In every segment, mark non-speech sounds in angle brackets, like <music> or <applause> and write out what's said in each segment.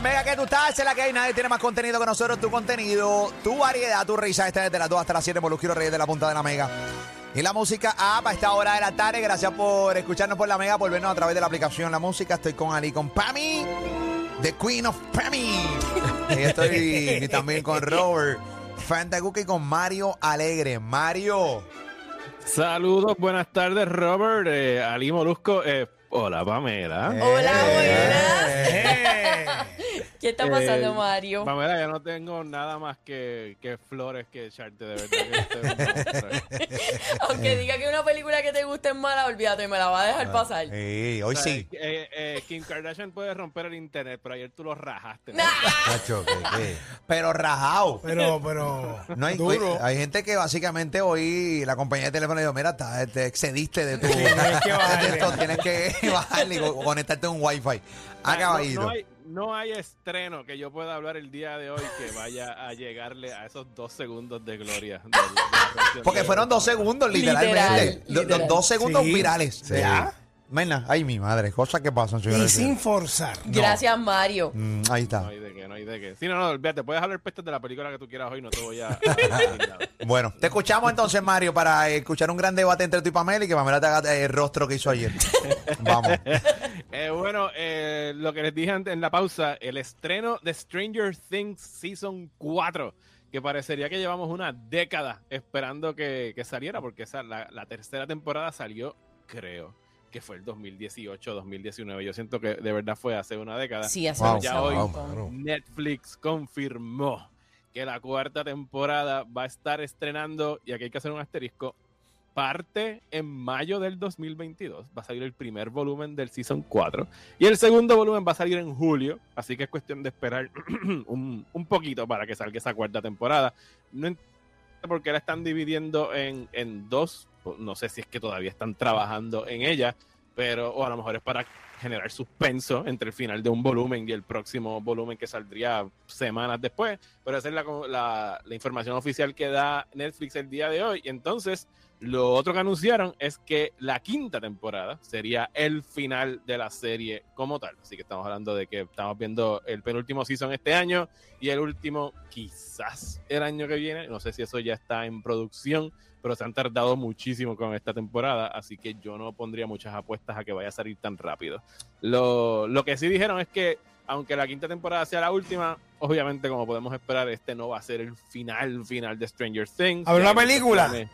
Bien, Mega, que tú estás, es la que hay, nadie tiene más contenido que nosotros, tu contenido, tu variedad, tu risa, este desde las 2 hasta las 7, Molusquero Reyes de la Punta de la Mega. Y la música app a esta hora de la tarde, gracias por escucharnos por la Mega, por vernos a través de la aplicación La Música, estoy con Ali, con Pami, The Queen of Pami. Y <laughs> estoy y también con Robert, Fanta Cookie, con Mario Alegre. Mario. Saludos, buenas tardes, Robert, eh, Ali Molusco. eh, hola, Pamela. Hola, buenas. Eh. ¿Qué está pasando, Eh, Mario? Pamela, ya no tengo nada más que, que flores que echarte, de verdad. que este. <laughs> Aunque diga que una película que te guste es mala, olvídate, me la va a dejar pasar. Sí, hoy O sea, sí. eh, eh, Kim Kardashian puede romper el internet, pero ayer tú lo rajaste. ¿no? <laughs> Pero rajado. Pero, pero. No hay, duro. hay gente que básicamente hoy la compañía de teléfono le dijo, mira, ta- te excediste de tu... tienes que <laughs> bajarle. tienes que bajarle y co- conectarte a un wifi. O sea, Acaba no, no hay, no hay estreno que yo pueda hablar el día de hoy que vaya a llegarle a esos dos segundos de gloria. de- de Porque fueron dos segundos, literalmente. Literal, Lo- literal. Los dos segundos Sí. virales. Sí. ¿Ya? Mena, ay mi madre, cosas que pasan, Y señores. sin forzar. Gracias, Mario. Mm, ahí No está. hay de qué, no hay de qué. Sí, no, no, olvídate, puedes hablar pestes de la película que tú quieras hoy, no te voy a... a- <laughs> a- Bueno, te escuchamos entonces, Mario, para escuchar un gran debate entre tú y Pamela y que Pamela te haga eh, el rostro que hizo ayer. <laughs> Vamos. Eh, bueno, eh, lo que les dije antes en la pausa, el estreno de Stranger Things Season 4, que parecería que llevamos una década esperando que, que saliera, porque esa, la, la tercera temporada salió, creo, que fue el 2018-2019. Yo siento que de verdad fue hace una década. Sí, hace Wow. Ya hoy. Netflix confirmó que la cuarta temporada va a estar estrenando, y aquí hay que hacer un asterisco, parte en mayo del 2022. Va a salir el primer volumen del Season 4. Y el segundo volumen va a salir en julio. Así que es cuestión de esperar <clears throat> un, un poquito para que salga esa cuarta temporada. No entiendo por qué la están dividiendo en, en dos. No sé si es que todavía están trabajando en ella. Pero, o a lo mejor es para generar suspenso entre el final de un volumen y el próximo volumen que saldría semanas después. Pero esa es la, la, la información oficial que da Netflix el día de hoy. Entonces, lo otro que anunciaron es que la quinta temporada sería el final de la serie como tal. Así que estamos hablando de que estamos viendo el penúltimo season este año y el último quizás el año que viene. No sé si eso ya está en producción, pero se han tardado muchísimo con esta temporada, así que yo no pondría muchas apuestas a que vaya a salir tan rápido. Lo, lo que sí dijeron es que aunque la quinta temporada sea la última, obviamente como podemos esperar, este no va a ser el final final de Stranger Things. ¿Habrá una película? planes.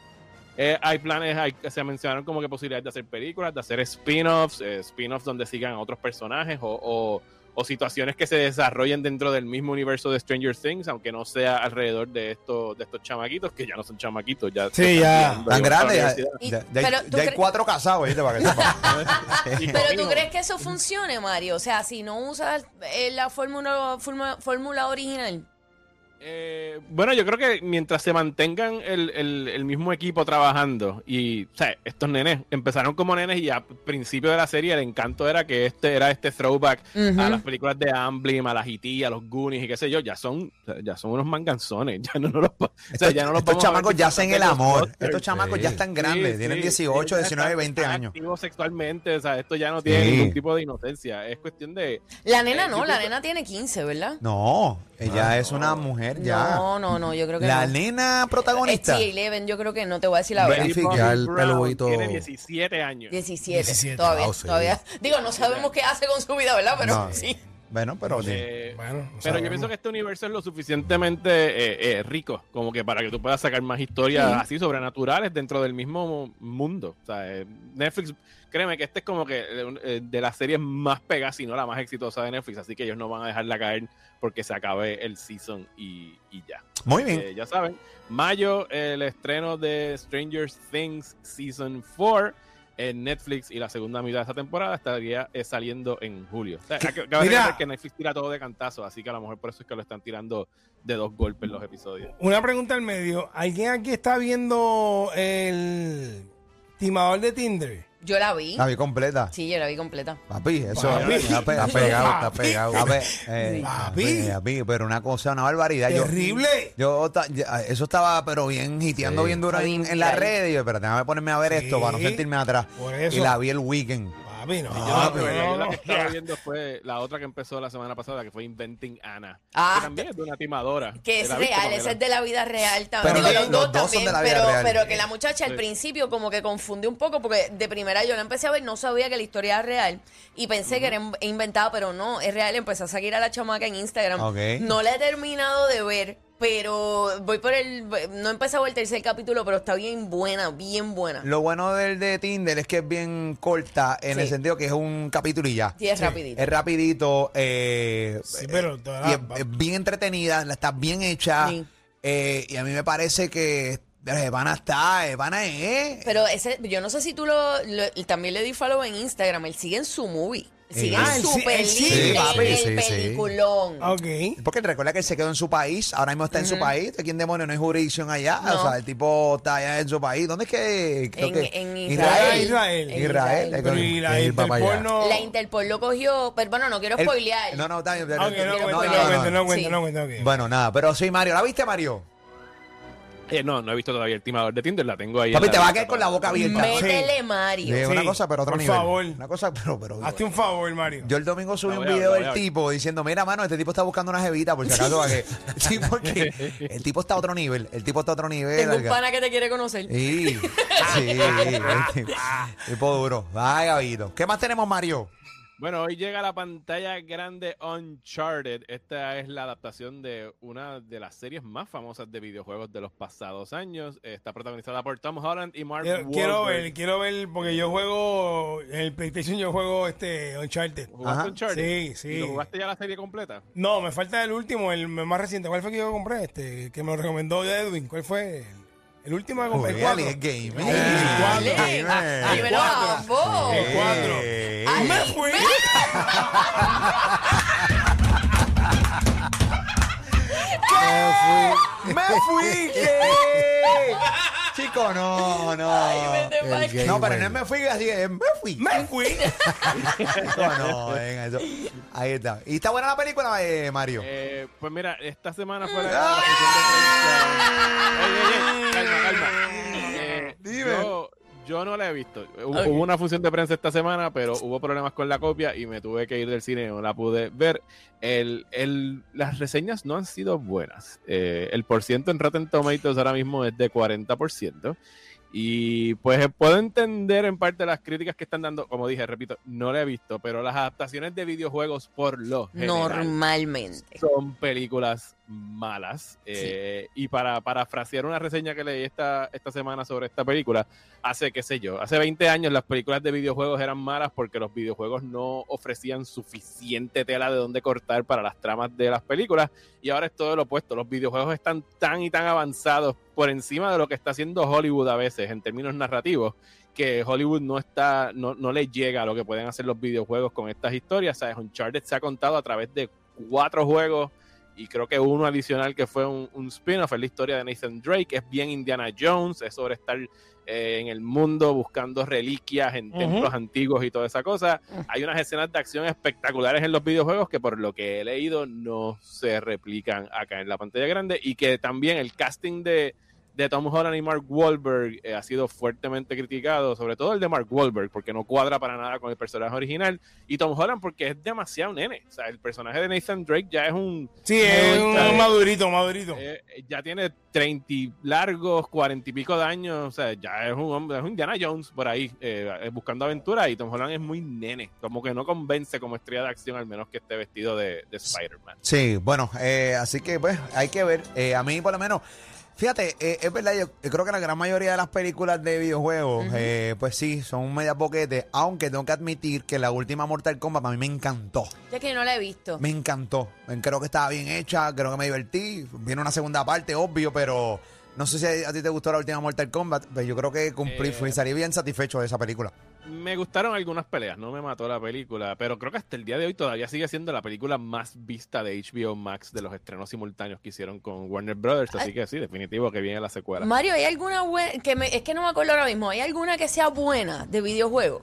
Eh, hay planes, hay, se mencionaron como que posibilidades de hacer películas, de hacer spin-offs, eh, spin-offs donde sigan a otros personajes o, o- o situaciones que se desarrollen dentro del mismo universo de Stranger Things, aunque no sea alrededor de estos, de estos chamaquitos, que ya no son chamaquitos, ya Sí, están ya. Tan a la grande. Ya, ya- ya hay- pero, ¿tú ya hay cre- cuatro casados, ¿viste? Para que sepa. <laughs> Y Pero tú crees que eso funcione, Mario? O sea, si no usas eh, la fórmula fórmula- fórmula original. Eh, bueno, yo creo que mientras se mantengan el, el- el mismo equipo trabajando y, o sea, estos nenes empezaron como nenes y a principio de la serie el encanto era que este era este throwback a las películas de Amblin, a las E.T., a los Goonies y qué sé yo, ya son, ya son unos manganzones, ya no, no los, o sea, ya no los Estos chamacos ya hacen el amor. Estos chamacos ya están grandes. Sí, tienen sí, 18, sí, 19, están- 20 están años. activos sexualmente, o sea, esto ya no tiene Sí. ningún tipo de inocencia, es cuestión de... La nena Eh, no, la nena tiene 15, ¿verdad? No, ella Ah, es una mujer ya. No, no, no, yo creo que La no. nena protagonista. Sí, Eleven, yo creo que no te voy a decir la verdad. Verifica Bobby el peludito. Tiene 17 años. 17, 17, todavía, wow, sí. todavía. Digo, no sabemos qué hace con su vida, ¿verdad? Pero No. sí. Bueno, pero sí. Eh, Bueno, no Pero yo pienso que este universo es lo suficientemente eh, eh, rico como que para que tú puedas sacar más historias Sí. así sobrenaturales dentro del mismo mundo. O sea, eh, Netflix, créeme que este es como que de las series más pegadas, si no la más exitosa de Netflix, así que ellos no van a dejarla caer porque se acabe el season y, y ya. Muy bien. Eh, ya saben, mayo el estreno de Stranger Things Season 4 en Netflix y la segunda mitad de esta temporada estaría eh, saliendo en julio. O sea, Mira. que Netflix tira todo de cantazo, así que a lo mejor por eso es que lo están tirando de dos golpes los episodios. Una pregunta al medio. ¿Alguien aquí está viendo el timador de Tinder? Yo la vi. La vi completa. Sí, yo la vi completa. Papi, eso Papi. está, pe- Está pegado, está Papi. pegado. A ver, eh, Papi. papi, pero una cosa, una barbaridad. Yo- Terrible. Yo, ta- ya, eso estaba, pero bien hiteando Sí. bien duro en, en la viral. red. Y yo, espérate, déjame ponerme a ver Sí. esto para no sentirme atrás. Por eso. Y la vi el weekend. Papi, no. Yo Ah, pero la que estaba viendo fue la otra que empezó la semana pasada, que fue Inventing Anna. Ah, que también es de una timadora. Que es ¿La viste, real, ese es de la vida real también. Pero Digo, los los dos dos son también, de la vida pero, real. pero que la muchacha al Sí. principio como que confundió un poco, porque de primera yo la empecé a ver, no sabía que la historia era real y pensé que era in- inventada, pero no, es real. Empecé a seguir a la chamaca en Instagram. Ok. No la he terminado de ver, pero voy por el. No he empezado el tercer capítulo, pero está bien buena, bien buena. Lo bueno del de Tinder es que es bien corta en Sí. el sentido que es un capítulo y ya. Sí, es rapidito. Es rapidito. eh, Sí, pero eh, toda- es, es bien entretenida, la está bien hecha. Sí. eh, y a mí me parece que Evana está, Evana es. Pero ese, yo no sé si tú lo, lo- también le di follow en Instagram, él sigue en su movie. Sigue Ah, sí- libre papi, en el sí, sí. peliculón. Ok. Porque recuerda que él se quedó en su país, ahora mismo está en su país. ¿De quién demonio no hay jurisdicción allá? No. O sea, el tipo está allá en su país. ¿Dónde es que.? Creo En- que en Israel. Israel. En Israel. Israel. Pero y la Que él va para allá. Interpol no. La Interpol lo cogió, pero bueno, no quiero El- spoilear. No, no, está bien. Ok, no, no, no Sí. cuenta, no cuenta, ok. Bueno, nada, pero sí, Mario. ¿La viste, Mario? Eh, no, no he visto todavía el timador de Tinder, la tengo ahí. en Papi, la te va a quedar con la boca abierta. Métele, Mario. Sí, Sí, una cosa, pero otro por nivel. favor. Una cosa, pero, pero. Hazte un favor, Mario. Yo el domingo subí La un a video del voy a ver. tipo diciendo, mira, mano, este tipo está buscando una jevita, por si acaso, para que... <laughs> Sí, porque el tipo está a otro nivel, el tipo está a otro nivel. Tengo un alga- pana que te quiere conocer. Sí, sí, <laughs> el tipo- tipo duro. Ay, Gabito. ¿Qué más tenemos, Mario? Bueno, hoy llega a la pantalla grande Uncharted. Esta es la adaptación de una de las series más famosas de videojuegos de los pasados años. Está protagonizada por Tom Holland y Mark Quiero, ver, quiero ver, porque yo juego en el PlayStation, yo juego este Uncharted. ¿Jugaste Ajá. Uncharted? Sí, sí. ¿Y lo jugaste ya la serie completa? No, me falta el último, el más reciente. ¿Cuál fue que yo compré? Este, que me lo recomendó Edwin. ¿Cuál fue? El, el último que compré. El Joder, 4. es gamer. El Eh, cuatro. gamer. Ah, dímelo a ambos. El 4. Eh, Ay, Me fui. ¡Me fui! ¿qué? <laughs> Chico, no, no. Ay, vete pa'l- no, pero no es me fui, así es me fui. Me fui. <laughs> No, venga, eso. Ahí está. ¿Y está buena la película, eh, Mario? Eh, pues mira, esta semana fue la, la de prensa. Ey, ey, calma, calma. Eh, Dime. Yo, yo no la he visto. Hubo, una función de prensa esta semana, pero hubo problemas con la copia y me tuve que ir del cine, no la pude ver. El, el- las reseñas no han sido buenas. Eh, el porciento en Rotten Tomatoes ahora mismo es de 40%. Y pues puedo entender en parte las críticas que están dando. Como dije, repito, no la he visto, pero las adaptaciones de videojuegos por lo general Normalmente. son películas malas. Eh, y para parafrasear una reseña que leí esta, esta semana sobre esta película, hace, qué sé yo, hace 20 años las películas de videojuegos eran malas porque los videojuegos no ofrecían suficiente tela de donde cortar para las tramas de las películas. Y ahora es todo lo opuesto. Los videojuegos están tan y tan avanzados por encima de lo que está haciendo Hollywood a veces en términos narrativos que Hollywood no está, no, no le llega a lo que pueden hacer los videojuegos con estas historias. ¿Sabes? Uncharted se ha contado a través de cuatro juegos y creo que uno adicional que fue un, un spin-off es la historia de Nathan Drake, es bien Indiana Jones, es sobre estar eh, en el mundo buscando reliquias en templos antiguos y toda esa cosa. Hay unas escenas de acción espectaculares en los videojuegos que por lo que he leído no se replican acá en la pantalla grande y que también el casting de, de Tom Holland y Mark Wahlberg eh, ha sido fuertemente criticado, sobre todo el de Mark Wahlberg, porque no cuadra para nada con el personaje original, y Tom Holland porque es demasiado nene. O sea, el personaje de Nathan Drake ya es un... Sí, es un bien. madurito, madurito. eh, ya tiene 30 y largos, 40 y pico de años, o sea, ya es un hombre, es un Indiana Jones por ahí, eh, eh, buscando aventura, y Tom Holland es muy nene, como que no convence como estrella de acción, al menos que esté vestido de, de Spider-Man. Sí, bueno, eh, así que pues hay que ver. Eh, a mí por lo menos, fíjate, eh, es verdad, yo, creo que la gran mayoría de las películas de videojuegos, eh, pues sí, son un media boquete, aunque tengo que admitir que la última Mortal Kombat a mí me encantó. Ya que no la he visto. Me encantó. Creo que estaba bien hecha, creo que me divertí. Viene una segunda parte, obvio, pero no sé si a, a ti te gustó la última Mortal Kombat, pero yo creo que cumplí, Eh, fui, salí bien satisfecho de esa película. Me gustaron algunas peleas, no me mató la película, pero creo que hasta el día de hoy todavía sigue siendo la película más vista de HBO Max de los estrenos simultáneos que hicieron con Warner Brothers, así que sí, definitivo que viene la secuela. Mario, ¿hay alguna buena? Que me, es que no me acuerdo ahora mismo. ¿Hay alguna que sea buena de videojuego?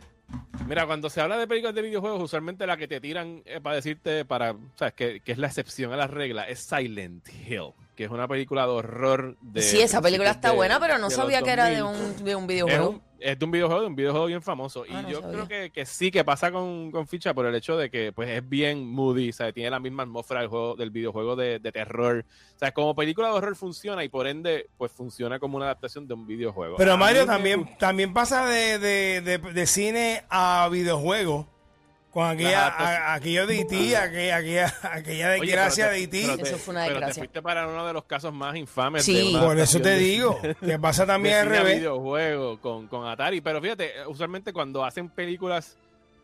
Mira, cuando se habla de películas de videojuegos, usualmente la que te tiran eh, para decirte, para, sabes, que, que es la excepción a la regla, es Silent Hill, que es una película de horror de... sí, esa película está de- buena, pero no sabía que era de 2000. un, de un videojuego. Un, Es de un videojuego, de un videojuego bien famoso. Ah, y no yo sabía. creo que, que sí, que pasa con, con Ficha por el hecho de que pues es bien moody, ¿sabes? Tiene la misma atmósfera del, juego, del videojuego de, de terror. O sea, como película de horror funciona y por ende, pues funciona como una adaptación de un videojuego. Pero A Mario también, también pasa de, de, de, de cine a videojuego. Con aquella, a- aquello de IT, aquella, aquella, aquella Oye, desgracia de IT. pero te- Eso fue una pero te fuiste para uno de los casos más infames. Sí. de una Por eso te de- digo, <laughs> que pasa también al revés. videojuego con, con Atari. Pero fíjate, eh, usualmente cuando hacen películas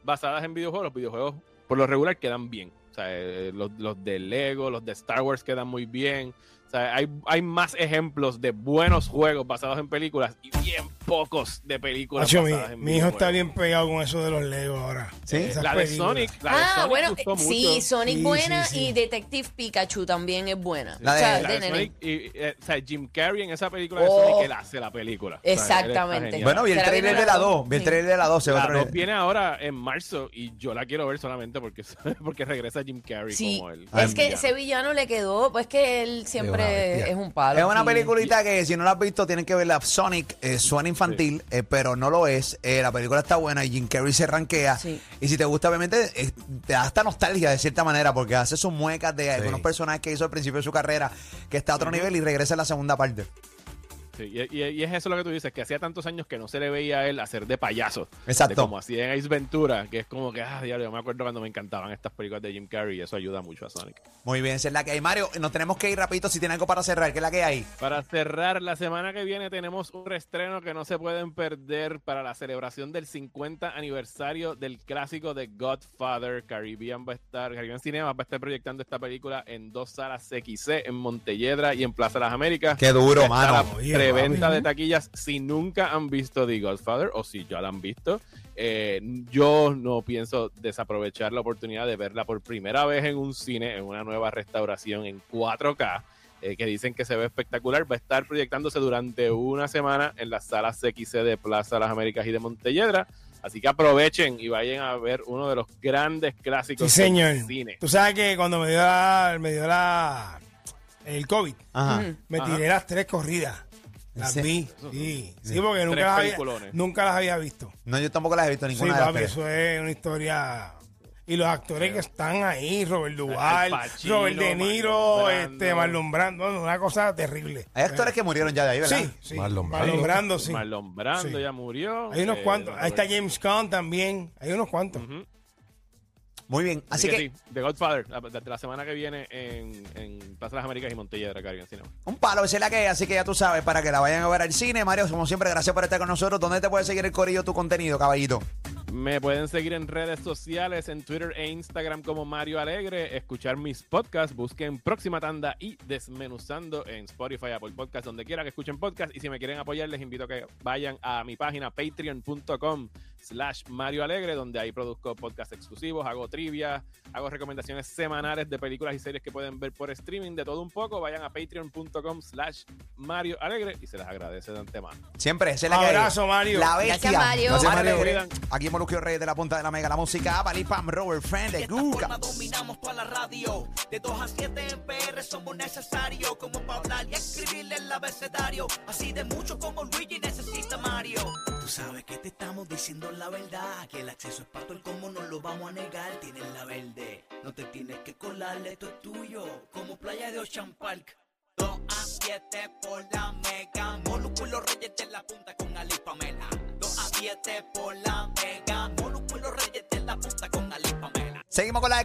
basadas en videojuegos, los videojuegos por lo regular quedan bien. O sea, eh, los, los de Lego, los de Star Wars quedan muy bien. O sea, hay, hay más ejemplos de buenos juegos basados en películas y bien pocos de películas Macho, mi, mi hijo está bien pegado con eso de los Legos ahora. Sí. Esas La de películas. Sonic, la de Ah, Sonic bueno, gustó sí, mucho. Sonic Sí, buena sí, sí. y Detective Pikachu también es buena. La o sea, de- La de de. Sonic y, eh, o sea, Jim Carrey en esa película de Oh. Sonic, él hace la película. O sea, Exactamente. Bueno, vi el ¿Será que trailer de la la dos? 2. Vi el trailer de la 2. La otro 2 viene ahora en marzo y yo la quiero ver solamente porque, <laughs> porque regresa Jim Carrey Sí, como él. es que ese villano le quedó, pues que él siempre es un palo. Es una peliculita que si no la has visto tienen que verla. Sonic eh, infantil, eh, pero no lo es. Eh, la película está buena y Jim Carrey se rankea. Sí. Y si te gusta, obviamente, eh, te da hasta nostalgia de cierta manera porque hace sus muecas de algunos personajes que hizo al principio de su carrera que está a otro nivel y regresa en la segunda parte. Sí, y, y- y es eso lo que tú dices, que hacía tantos años que no se le veía a él hacer de payaso. Exacto. De como hacía en Ace Ventura, que es como que, ah, diablo, yo me acuerdo cuando me encantaban estas películas de Jim Carrey y eso ayuda mucho a Sonic. Muy bien, esa es la que hay. Mario, nos tenemos que ir rapidito si tiene algo para cerrar. ¿Qué es la que hay? Para cerrar, la semana que viene tenemos un reestreno que no se pueden perder para la celebración del 50 aniversario del clásico de Godfather. Caribbean va a estar, Caribbean Cinema va a estar proyectando esta película en dos salas CXC, en Montelledra y en Plaza Las Américas. Qué duro, mano. Papi. de taquillas. Si nunca han visto The Godfather o si ya la han visto, eh, yo no pienso desaprovechar la oportunidad de verla por primera vez en un cine, en una nueva restauración en 4K. eh, que dicen que se ve espectacular, va a estar proyectándose durante una semana en las salas CXC de Plaza Las Américas y de Montelledra. Así que aprovechen y vayan a ver uno de los grandes clásicos Sí, señor. del cine. Tú sabes que cuando me dio la, me dio la el COVID, Ajá. Me Ajá. tiré las tres corridas. Las ¿En vi. Sí, sí, porque nunca las, había, nunca las había visto. No, yo tampoco las he visto Sí, ninguna de las papi, tres. eso es una historia. Y los actores que están ahí, Robert Duvall, Al Pacino, Robert De Niro, Marlon Brando. este, Marlon Brando, una cosa terrible. Hay actores que murieron ya de ahí, ¿verdad? Sí, sí. Marlon Marlon, Brando. Sí. Marlon Brando Sí. ya murió. Hay unos eh, cuantos. Ahí está James Caan también. Hay unos cuantos. Ujú. Muy bien. Así, que, sí, The Godfather, la, de la semana que viene en, en Plaza Las Américas y Montelledra, Caribbean Cinema. un palo, esa es la que. Así que ya tú sabes, para que la vayan a ver al cine. Mario, como siempre, gracias por estar con nosotros. ¿Dónde te puede seguir el corillo tu contenido, caballito? Me pueden seguir en redes sociales, en Twitter e Instagram como Mario Alegre, escuchar mis podcasts, busquen Próxima Tanda y Desmenuzando en Spotify, Apple Podcasts, donde quiera que escuchen podcast. Y si me quieren apoyar, les invito a que vayan a mi página patreon.com slash Mario Alegre, donde ahí produzco podcasts exclusivos, hago trivia, hago recomendaciones semanales de películas y series que pueden ver por streaming, de todo un poco. Vayan a patreon.com slash Mario Alegre y se les agradece de antemano. Siempre, esa es la que. Abrazo, Mario. La bestia. Gracias, Mario. Gracias, Mario. Alegre. Aquí en Molusquio Reyes de la Punta de la Mega. La música, Pali Pam, Robert Friend, de forma dominamos toda la radio. De 2 a 7 en PR somos necesarios. Como para hablar y escribirle el abecedario. Así de mucho como Luigi Mario. Tú sabes que te estamos diciendo la verdad. Que el acceso es para todo el como no lo vamos a negar. Tienes la verde. No te tienes que colar, esto es tuyo. Como playa de Ocean Park. 2 a 7 por la mega. Molúsculos reyes de la punta con Ali Pamela. 2 a 7 por la mega. Molúsculos reyes de la punta con Ali Pamela. Seguimos con la